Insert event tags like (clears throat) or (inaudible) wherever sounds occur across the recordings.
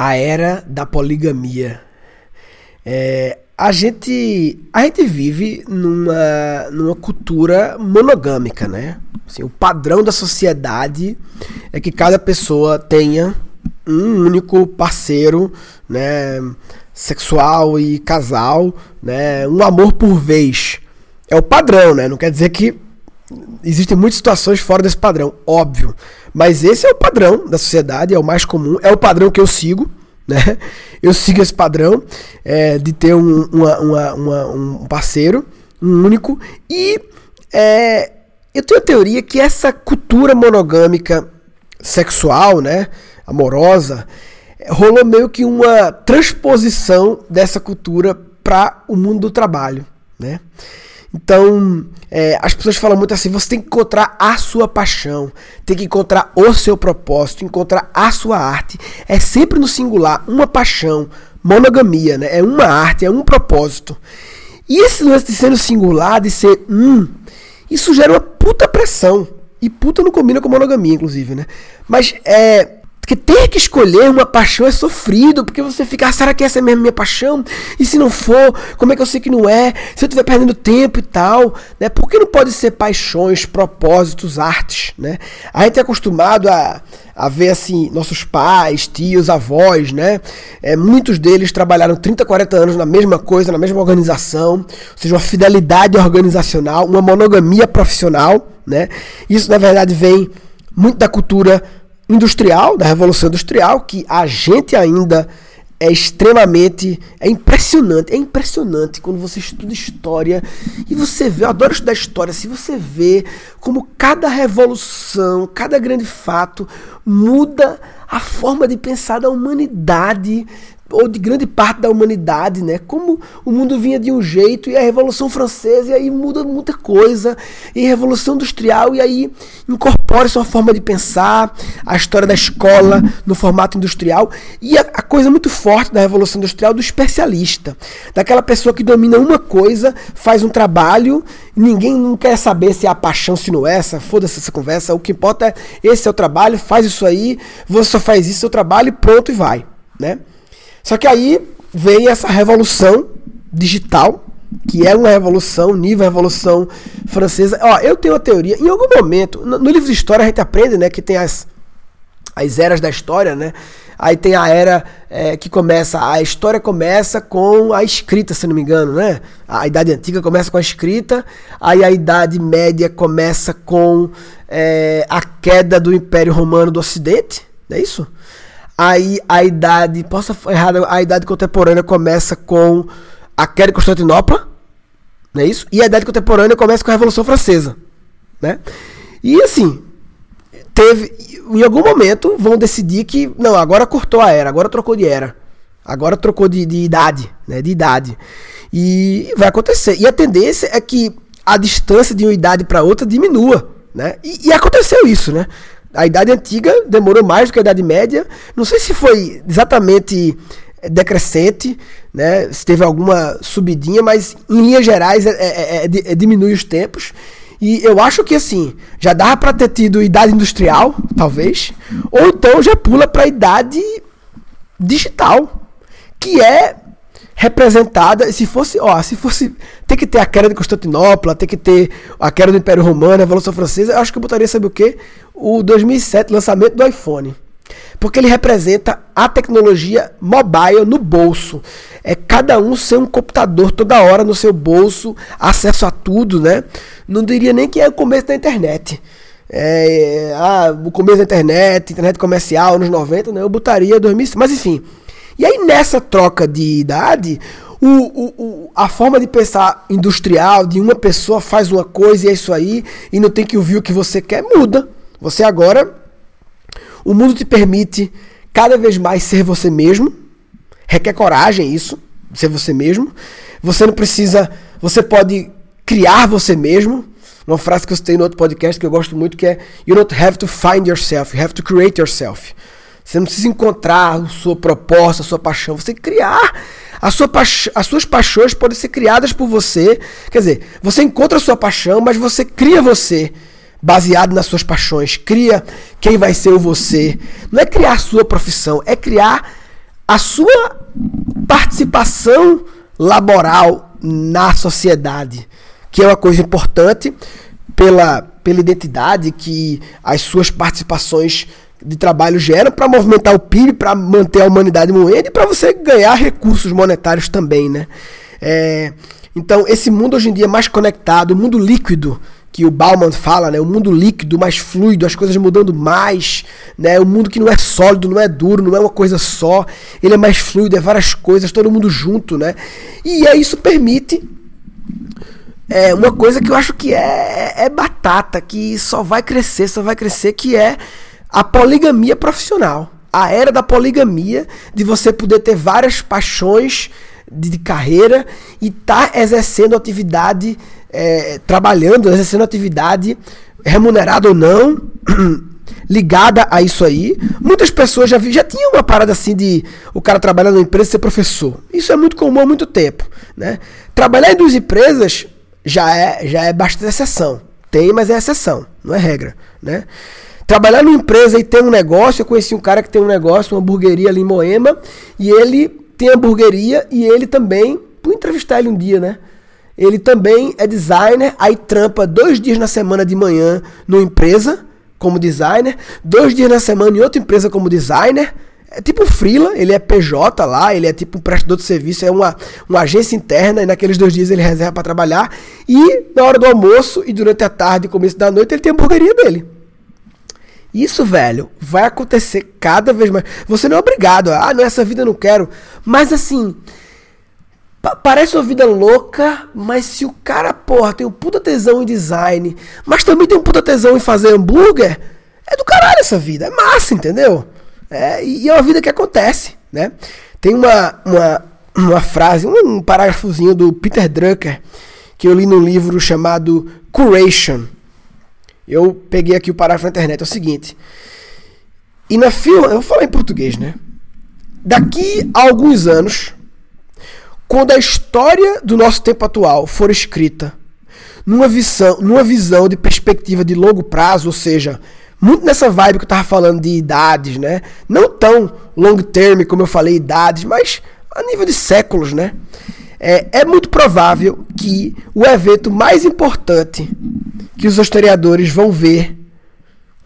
a era da poligamia. É, a gente a gente vive numa, numa cultura monogâmica, né? Assim, o padrão da sociedade é que cada pessoa tenha um único parceiro, né, sexual e casal, né, um amor por vez. É o padrão, né? Não quer dizer que existem muitas situações fora desse padrão, óbvio. Mas esse é o padrão da sociedade, é o mais comum, é o padrão que eu sigo, né? Eu sigo esse padrão é, de ter um, uma, uma, uma, um parceiro, um único, e é, eu tenho a teoria que essa cultura monogâmica sexual, né, amorosa, rolou meio que uma transposição dessa cultura para o mundo do trabalho, né? Então, é, as pessoas falam muito assim: você tem que encontrar a sua paixão, tem que encontrar o seu propósito, encontrar a sua arte. É sempre no singular, uma paixão, monogamia, né? É uma arte, é um propósito. E esse lance de ser no singular, de ser um, isso gera uma puta pressão. E puta não combina com monogamia, inclusive, né? Mas é porque ter que escolher uma paixão é sofrido, porque você fica, ah, será que essa é mesmo minha paixão? E se não for, como é que eu sei que não é? Se eu estiver perdendo tempo e tal, né? Por que não pode ser paixões, propósitos, artes, né? A gente é acostumado a, a ver assim, nossos pais, tios, avós, né? É, muitos deles trabalharam 30, 40 anos na mesma coisa, na mesma organização, ou seja, uma fidelidade organizacional, uma monogamia profissional, né? Isso na verdade vem muito da cultura industrial, da Revolução Industrial, que a gente ainda é extremamente. É impressionante. É impressionante quando você estuda história e você vê. Eu adoro estudar história. Se você vê como cada revolução, cada grande fato muda a forma de pensar da humanidade, ou de grande parte da humanidade, né? Como o mundo vinha de um jeito e a Revolução Francesa e aí muda muita coisa, e a Revolução Industrial e aí incorpora sua forma de pensar, a história da escola no formato industrial e a, a coisa muito forte da Revolução Industrial do especialista, daquela pessoa que domina uma coisa, faz um trabalho, ninguém não quer saber se é a paixão, se não é essa, foda-se essa conversa, o que importa é esse é o trabalho, faz isso aí, você só faz isso, seu trabalho e pronto e vai, né? Só que aí veio essa revolução digital, que é uma revolução, nível revolução francesa. Ó, eu tenho uma teoria, em algum momento, no, no livro de história a gente aprende, né, que tem as, as eras da história, né? Aí tem a era é, que começa, a história começa com a escrita, se não me engano, né? A idade antiga começa com a escrita, aí a idade média começa com é, a queda do Império Romano do Ocidente, não é isso? Aí a idade, posso errar, a idade contemporânea começa com a queda de Constantinopla, não é isso? E a idade contemporânea começa com a Revolução Francesa, né? E assim, teve em algum momento vão decidir que não, agora cortou a era, agora trocou de era. Agora trocou de, de idade, né? De idade. E vai acontecer. E a tendência é que a distância de uma idade para outra diminua, né? E, e aconteceu isso, né? A Idade Antiga demorou mais do que a Idade Média. Não sei se foi exatamente decrescente, né? se teve alguma subidinha, mas em linhas gerais é, é, é, é diminui os tempos. E eu acho que assim, já dava para ter tido idade industrial, talvez, ou então já pula para a idade digital, que é representada, se fosse, ó, se fosse, tem que ter a queda de Constantinopla, tem que ter a queda do Império Romano, a Revolução Francesa, eu acho que eu botaria, sabe o quê? O 2007, lançamento do iPhone. Porque ele representa a tecnologia mobile no bolso. É cada um ser um computador toda hora no seu bolso, acesso a tudo, né? Não diria nem que é o começo da internet. É, ah, o começo da internet, internet comercial, anos 90, né? Eu botaria 2007. Mas enfim, e aí nessa troca de idade, o, o, o, a forma de pensar industrial de uma pessoa faz uma coisa e é isso aí, e não tem que ouvir o que você quer, muda. Você agora, o mundo te permite cada vez mais ser você mesmo, requer coragem isso, ser você mesmo. Você não precisa, você pode criar você mesmo. Uma frase que eu citei no outro podcast que eu gosto muito que é You don't have to find yourself, you have to create yourself. Você não precisa encontrar a sua proposta, a sua paixão. Você criar. A sua as suas paixões podem ser criadas por você. Quer dizer, você encontra a sua paixão, mas você cria você baseado nas suas paixões. Cria quem vai ser o você. Não é criar a sua profissão, é criar a sua participação laboral na sociedade, que é uma coisa importante pela, pela identidade que as suas participações de trabalho geram para movimentar o PIB, para manter a humanidade moendo e para você ganhar recursos monetários também, né? É, então, esse mundo hoje em dia é mais conectado, mundo líquido, que o Bauman fala, né? O mundo líquido, mais fluido, as coisas mudando mais, né? O mundo que não é sólido, não é duro, não é uma coisa só, ele é mais fluido, é várias coisas, todo mundo junto, né? E aí isso permite é, uma coisa que eu acho que é, é batata, que só vai crescer, só vai crescer, que é a poligamia profissional. A era da poligamia, de você poder ter várias paixões de, de carreira e estar tá exercendo atividade é, trabalhando, exercendo atividade, remunerada ou não, (clears throat) ligada a isso aí. Muitas pessoas já, já tinham uma parada assim de o cara trabalhar numa empresa e ser professor. Isso é muito comum há muito tempo. Né? Trabalhar em duas empresas já é, já é bastante exceção. Tem, mas é exceção, não é regra. Né? Trabalhar numa empresa e ter um negócio, eu conheci um cara que tem um negócio, uma hamburgueria ali em Moema, e ele tem hamburgueria e ele também, vou entrevistar ele um dia, né? Ele também é designer, aí trampa dois dias na semana de manhã numa empresa como designer, dois dias na semana em outra empresa como designer. É tipo freela, ele é PJ lá, ele é tipo um prestador de serviço, é uma, uma agência interna, e naqueles dois dias ele reserva para trabalhar. E na hora do almoço e durante a tarde e começo da noite ele tem a hamburgueria dele. Isso, velho, vai acontecer cada vez mais. Você não é obrigado, ah, não, essa vida eu não quero. Mas assim, Parece uma vida louca, mas se o cara, porra, tem um puta tesão em design, mas também tem um puta tesão em fazer hambúrguer, é do caralho essa vida. É massa, entendeu? É, e é uma vida que acontece, né? Tem uma, uma, uma frase, um parágrafozinho do Peter Drucker, que eu li num livro chamado Curation. Eu peguei aqui o parágrafo na internet, é o seguinte. E na fila, eu vou falar em português, né? Daqui a alguns anos quando a história do nosso tempo atual for escrita numa visão, numa visão de perspectiva de longo prazo, ou seja, muito nessa vibe que eu tava falando de idades, né? Não tão long term como eu falei, idades, mas a nível de séculos, né? É, é muito provável que o evento mais importante que os historiadores vão ver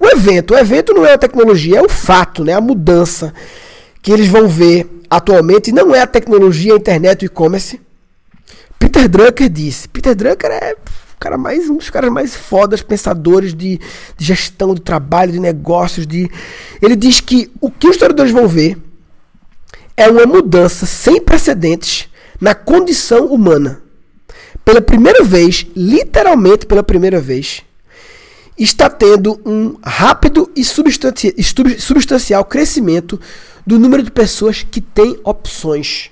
o evento, o evento não é a tecnologia, é o fato, né? A mudança que eles vão ver atualmente não é a tecnologia, a internet, o e-commerce. Peter Drucker disse. Peter Drucker é cara mais um dos caras mais fodas pensadores de, de, gestão de trabalho, de negócios, de ele diz que o que os historiadores vão ver é uma mudança sem precedentes na condição humana. Pela primeira vez, literalmente pela primeira vez, está tendo um rápido e substancial crescimento do número de pessoas que têm opções.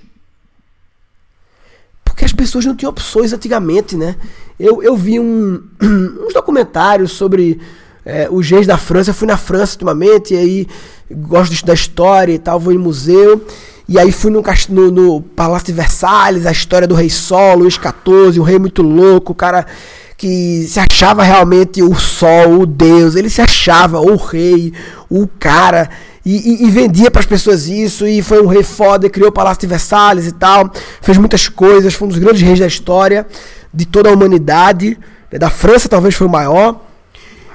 Porque as pessoas não tinham opções antigamente, né? Eu, eu vi um, (clears throat) uns documentários sobre é, os reis da França. Eu fui na França ultimamente, e aí gosto da história e tal, vou em museu. E aí fui no, no, no Palácio de Versalhes, a história do rei Sol, Luís XIV, um rei muito louco, o cara que se achava realmente o sol, o deus, ele se achava o rei, o cara e, e, e vendia para as pessoas isso, e foi um rei foda, criou o Palácio de Versalhes e tal, fez muitas coisas, foi um dos grandes reis da história de toda a humanidade, né, da França talvez foi o maior.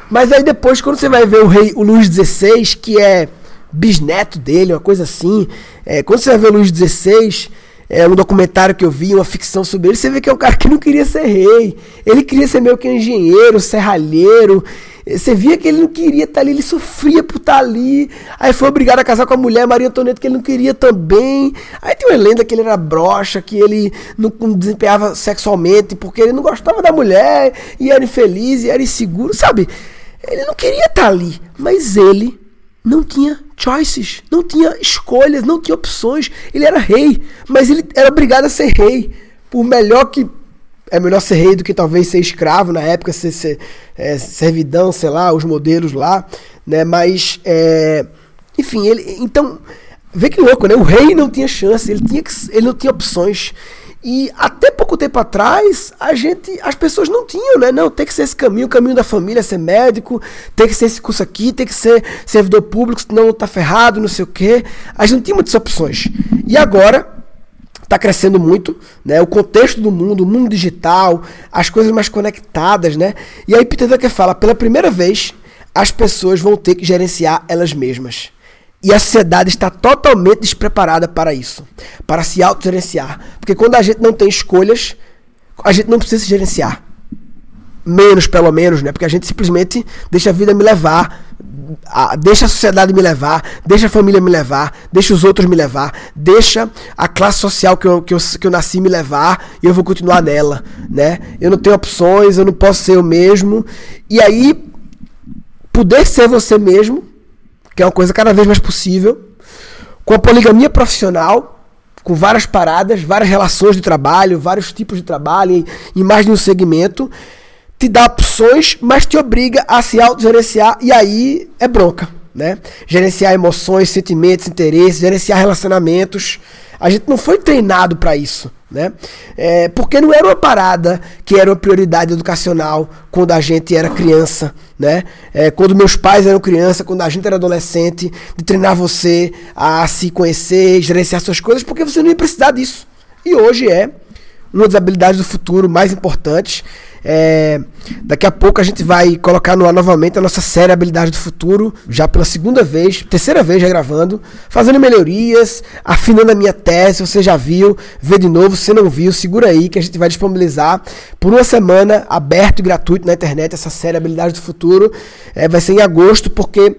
Mas aí depois, quando você vai ver o rei, o Luís XVI, que é bisneto dele, uma coisa assim, é, quando você vai ver o Luís XVI, é um documentário que eu vi, uma ficção sobre ele, você vê que é um cara que não queria ser rei. Ele queria ser meio que engenheiro, serralheiro. Você via que ele não queria estar ali, ele sofria por estar ali. Aí foi obrigado a casar com a mulher Maria Antonieta, que ele não queria também. Aí tem uma lenda que ele era broxa, que ele não, desempenhava sexualmente porque ele não gostava da mulher e era infeliz e era inseguro, sabe? Ele não queria estar ali, mas ele não tinha choices, não tinha escolhas, não tinha opções. Ele era rei, mas ele era obrigado a ser rei. Por melhor que é melhor ser rei do que talvez ser escravo na época, ser, ser é, servidão, sei lá, os modelos lá, né? Mas, é, enfim, ele, então, vê que louco, né? O rei não tinha chance, ele, tinha que, ele não tinha opções. E até pouco tempo atrás, a gente, as pessoas não tinham, né? Não, tem que ser esse caminho, o caminho da família, ser médico, tem que ser esse curso aqui, tem que ser servidor público, senão tá ferrado, não sei o quê. A gente não tinha muitas opções. E agora está crescendo muito, né? O contexto do mundo, o mundo digital, as coisas mais conectadas, né? E aí Peter Drucker fala, pela primeira vez, as pessoas vão ter que gerenciar elas mesmas. E a sociedade está totalmente despreparada para isso, para se autogerenciar. Porque quando a gente não tem escolhas, a gente não precisa se gerenciar. Menos, pelo menos, né? Porque a gente simplesmente deixa a vida me levar, a, deixa a sociedade me levar, deixa a família me levar, deixa os outros me levar, deixa a classe social que eu, que eu, que eu nasci me levar e eu vou continuar nela, né? Eu não tenho opções, eu não posso ser eu mesmo. E aí, poder ser você mesmo que é uma coisa cada vez mais possível, com a poligamia profissional, com várias paradas, várias relações de trabalho, vários tipos de trabalho em, mais de um segmento, te dá opções, mas te obriga a se autogerenciar e aí é bronca, né? Gerenciar emoções, sentimentos, interesses, gerenciar relacionamentos. A gente não foi treinado para isso. Né? É, porque não era uma parada que era uma prioridade educacional quando a gente era criança, né? É, quando meus pais eram criança, quando a gente era adolescente, de treinar você a se conhecer, gerenciar suas coisas, porque você não ia precisar disso. E hoje é uma das habilidades do futuro mais importantes é, daqui a pouco a gente vai colocar no ar novamente a nossa série Habilidade do Futuro, já pela segunda vez, terceira vez já gravando, fazendo melhorias, afinando a minha tese. Você já viu, vê de novo, se não viu, segura aí que a gente vai disponibilizar por uma semana, aberto e gratuito na internet, essa série Habilidade do Futuro. É, vai ser em agosto, porque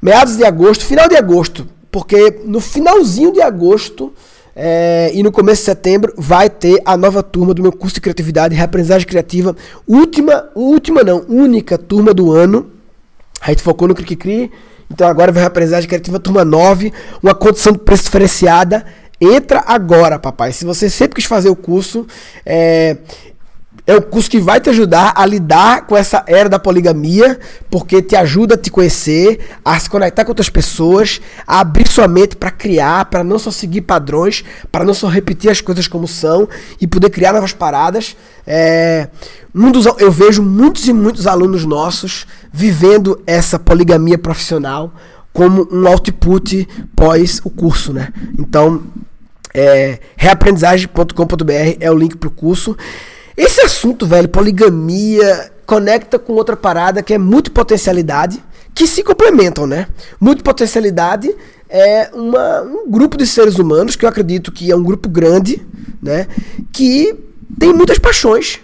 meados de agosto, final de agosto, porque no finalzinho de agosto é, e no começo de setembro vai ter a nova turma do meu curso de criatividade e reaprendizagem criativa. Última, última não, única turma do ano. A gente focou no Cri Cri. Então agora vai reaprendizagem criativa turma 9, uma condição de preço diferenciada. Entra agora, papai. Se você sempre quis fazer o curso, é, é um curso que vai te ajudar a lidar com essa era da poligamia, porque te ajuda a te conhecer, a se conectar com outras pessoas, a abrir sua mente para criar, para não só seguir padrões, para não só repetir as coisas como são e poder criar novas paradas. É, um dos, eu vejo muitos e muitos alunos nossos vivendo essa poligamia profissional como um output pós o curso, né? Então, é, reaprendizagem.com.br é o link para o curso. Esse assunto, velho, poligamia, conecta com outra parada que é multipotencialidade, que se complementam, né? Multipotencialidade é uma, um grupo de seres humanos, que eu acredito que é um grupo grande, né? Que tem muitas paixões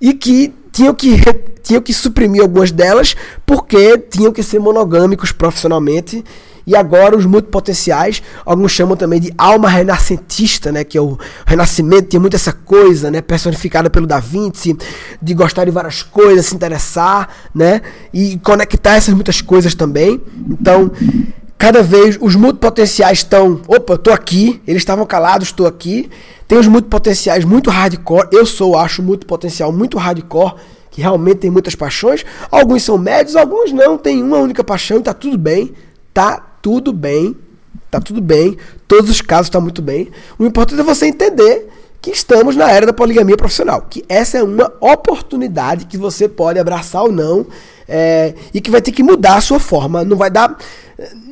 e que tinham que, tinham que suprimir algumas delas porque tinham que ser monogâmicos profissionalmente e agora os multipotenciais, alguns chamam também de alma renascentista, né? Que é o renascimento, tinha muito essa coisa, né? Personificada pelo Da Vinci, de gostar de várias coisas, se interessar, né? E conectar essas muitas coisas também. Então, cada vez os multipotenciais estão, opa, tô aqui, eles estavam calados, estou aqui. Tem os multipotenciais muito hardcore, eu sou, acho, multipotencial muito hardcore, que realmente tem muitas paixões. Alguns são médios, alguns não, tem uma única paixão e tá tudo bem, tá tudo bem, tá tudo bem, todos os casos estão tá muito bem. O importante é você entender que estamos na era da poligamia profissional, que essa é uma oportunidade que você pode abraçar ou não, é, e que vai ter que mudar a sua forma. Não vai dar.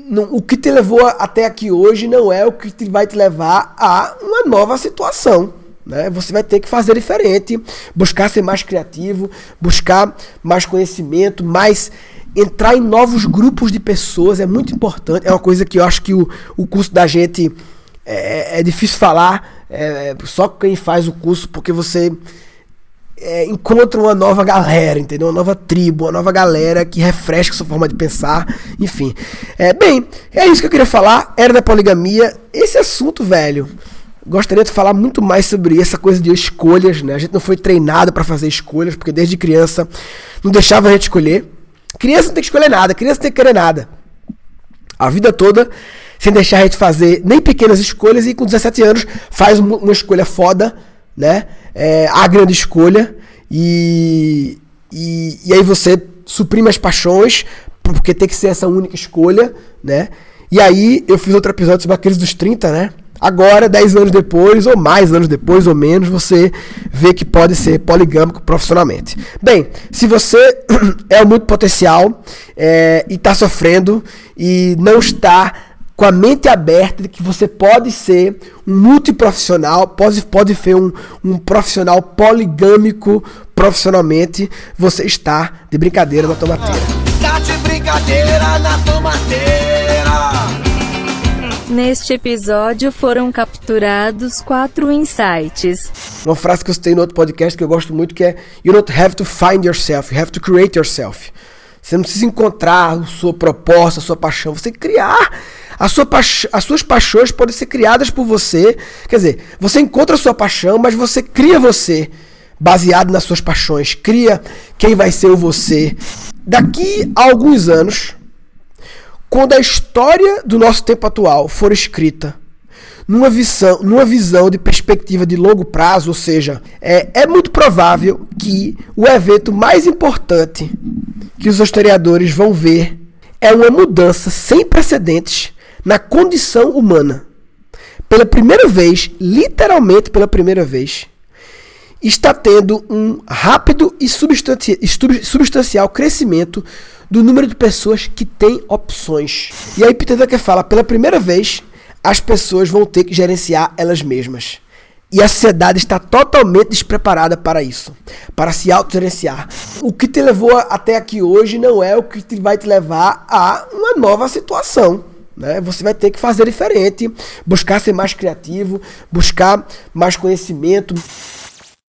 Não, o que te levou até aqui hoje não é o que te, vai te levar a uma nova situação. Né? Você vai ter que fazer diferente, buscar ser mais criativo, buscar mais conhecimento, mais entrar em novos grupos de pessoas é muito importante. É uma coisa que eu acho que o, o curso da gente é, é difícil falar, é, só quem faz o curso, porque você é, encontra uma nova galera, entendeu? Uma nova tribo, uma nova galera que refresca sua forma de pensar, enfim. É, bem, é isso que eu queria falar. Era da poligamia. Esse assunto, velho. Gostaria de falar muito mais sobre essa coisa de escolhas, né? A gente não foi treinado para fazer escolhas, porque desde criança não deixava a gente escolher. Criança não tem que escolher nada, criança não tem que querer nada. A vida toda, sem deixar a gente fazer nem pequenas escolhas, e com 17 anos faz uma escolha foda, né? É, a grande escolha, e, e, e aí você suprime as paixões, porque tem que ser essa única escolha, né? E aí eu fiz outro episódio sobre aqueles dos 30, né? Agora, 10 anos depois, ou mais anos depois, ou menos, você vê que pode ser poligâmico profissionalmente. Bem, se você (clears throat) é muito potencial é, e está sofrendo e não está com a mente aberta de que você pode ser um multiprofissional, pode, pode ser um, um profissional poligâmico profissionalmente, você está de brincadeira na tomateira. Tá de brincadeira na tomateira. Neste episódio foram capturados quatro insights. Uma frase que eu citei no outro podcast que eu gosto muito que é You don't have to find yourself, you have to create yourself. Você não precisa encontrar a sua proposta, a sua paixão, você criar. A sua. As suas paixões podem ser criadas por você. Quer dizer, você encontra a sua paixão, mas você cria você baseado nas suas paixões. Cria quem vai ser o você. Daqui a alguns anos, quando a história do nosso tempo atual for escrita numa visão, numa visão de perspectiva de longo prazo, ou seja, é, é muito provável que o evento mais importante que os historiadores vão ver é uma mudança sem precedentes na condição humana. Pela primeira vez, literalmente pela primeira vez, está tendo um rápido e substancial crescimento do número de pessoas que têm opções. E aí Peter Drucker fala, pela primeira vez, as pessoas vão ter que gerenciar elas mesmas. E a sociedade está totalmente despreparada para isso, para se autogerenciar. O que te levou até aqui hoje não é o que te vai te levar a uma nova situação. Né? Você vai ter que fazer diferente, buscar ser mais criativo, buscar mais conhecimento.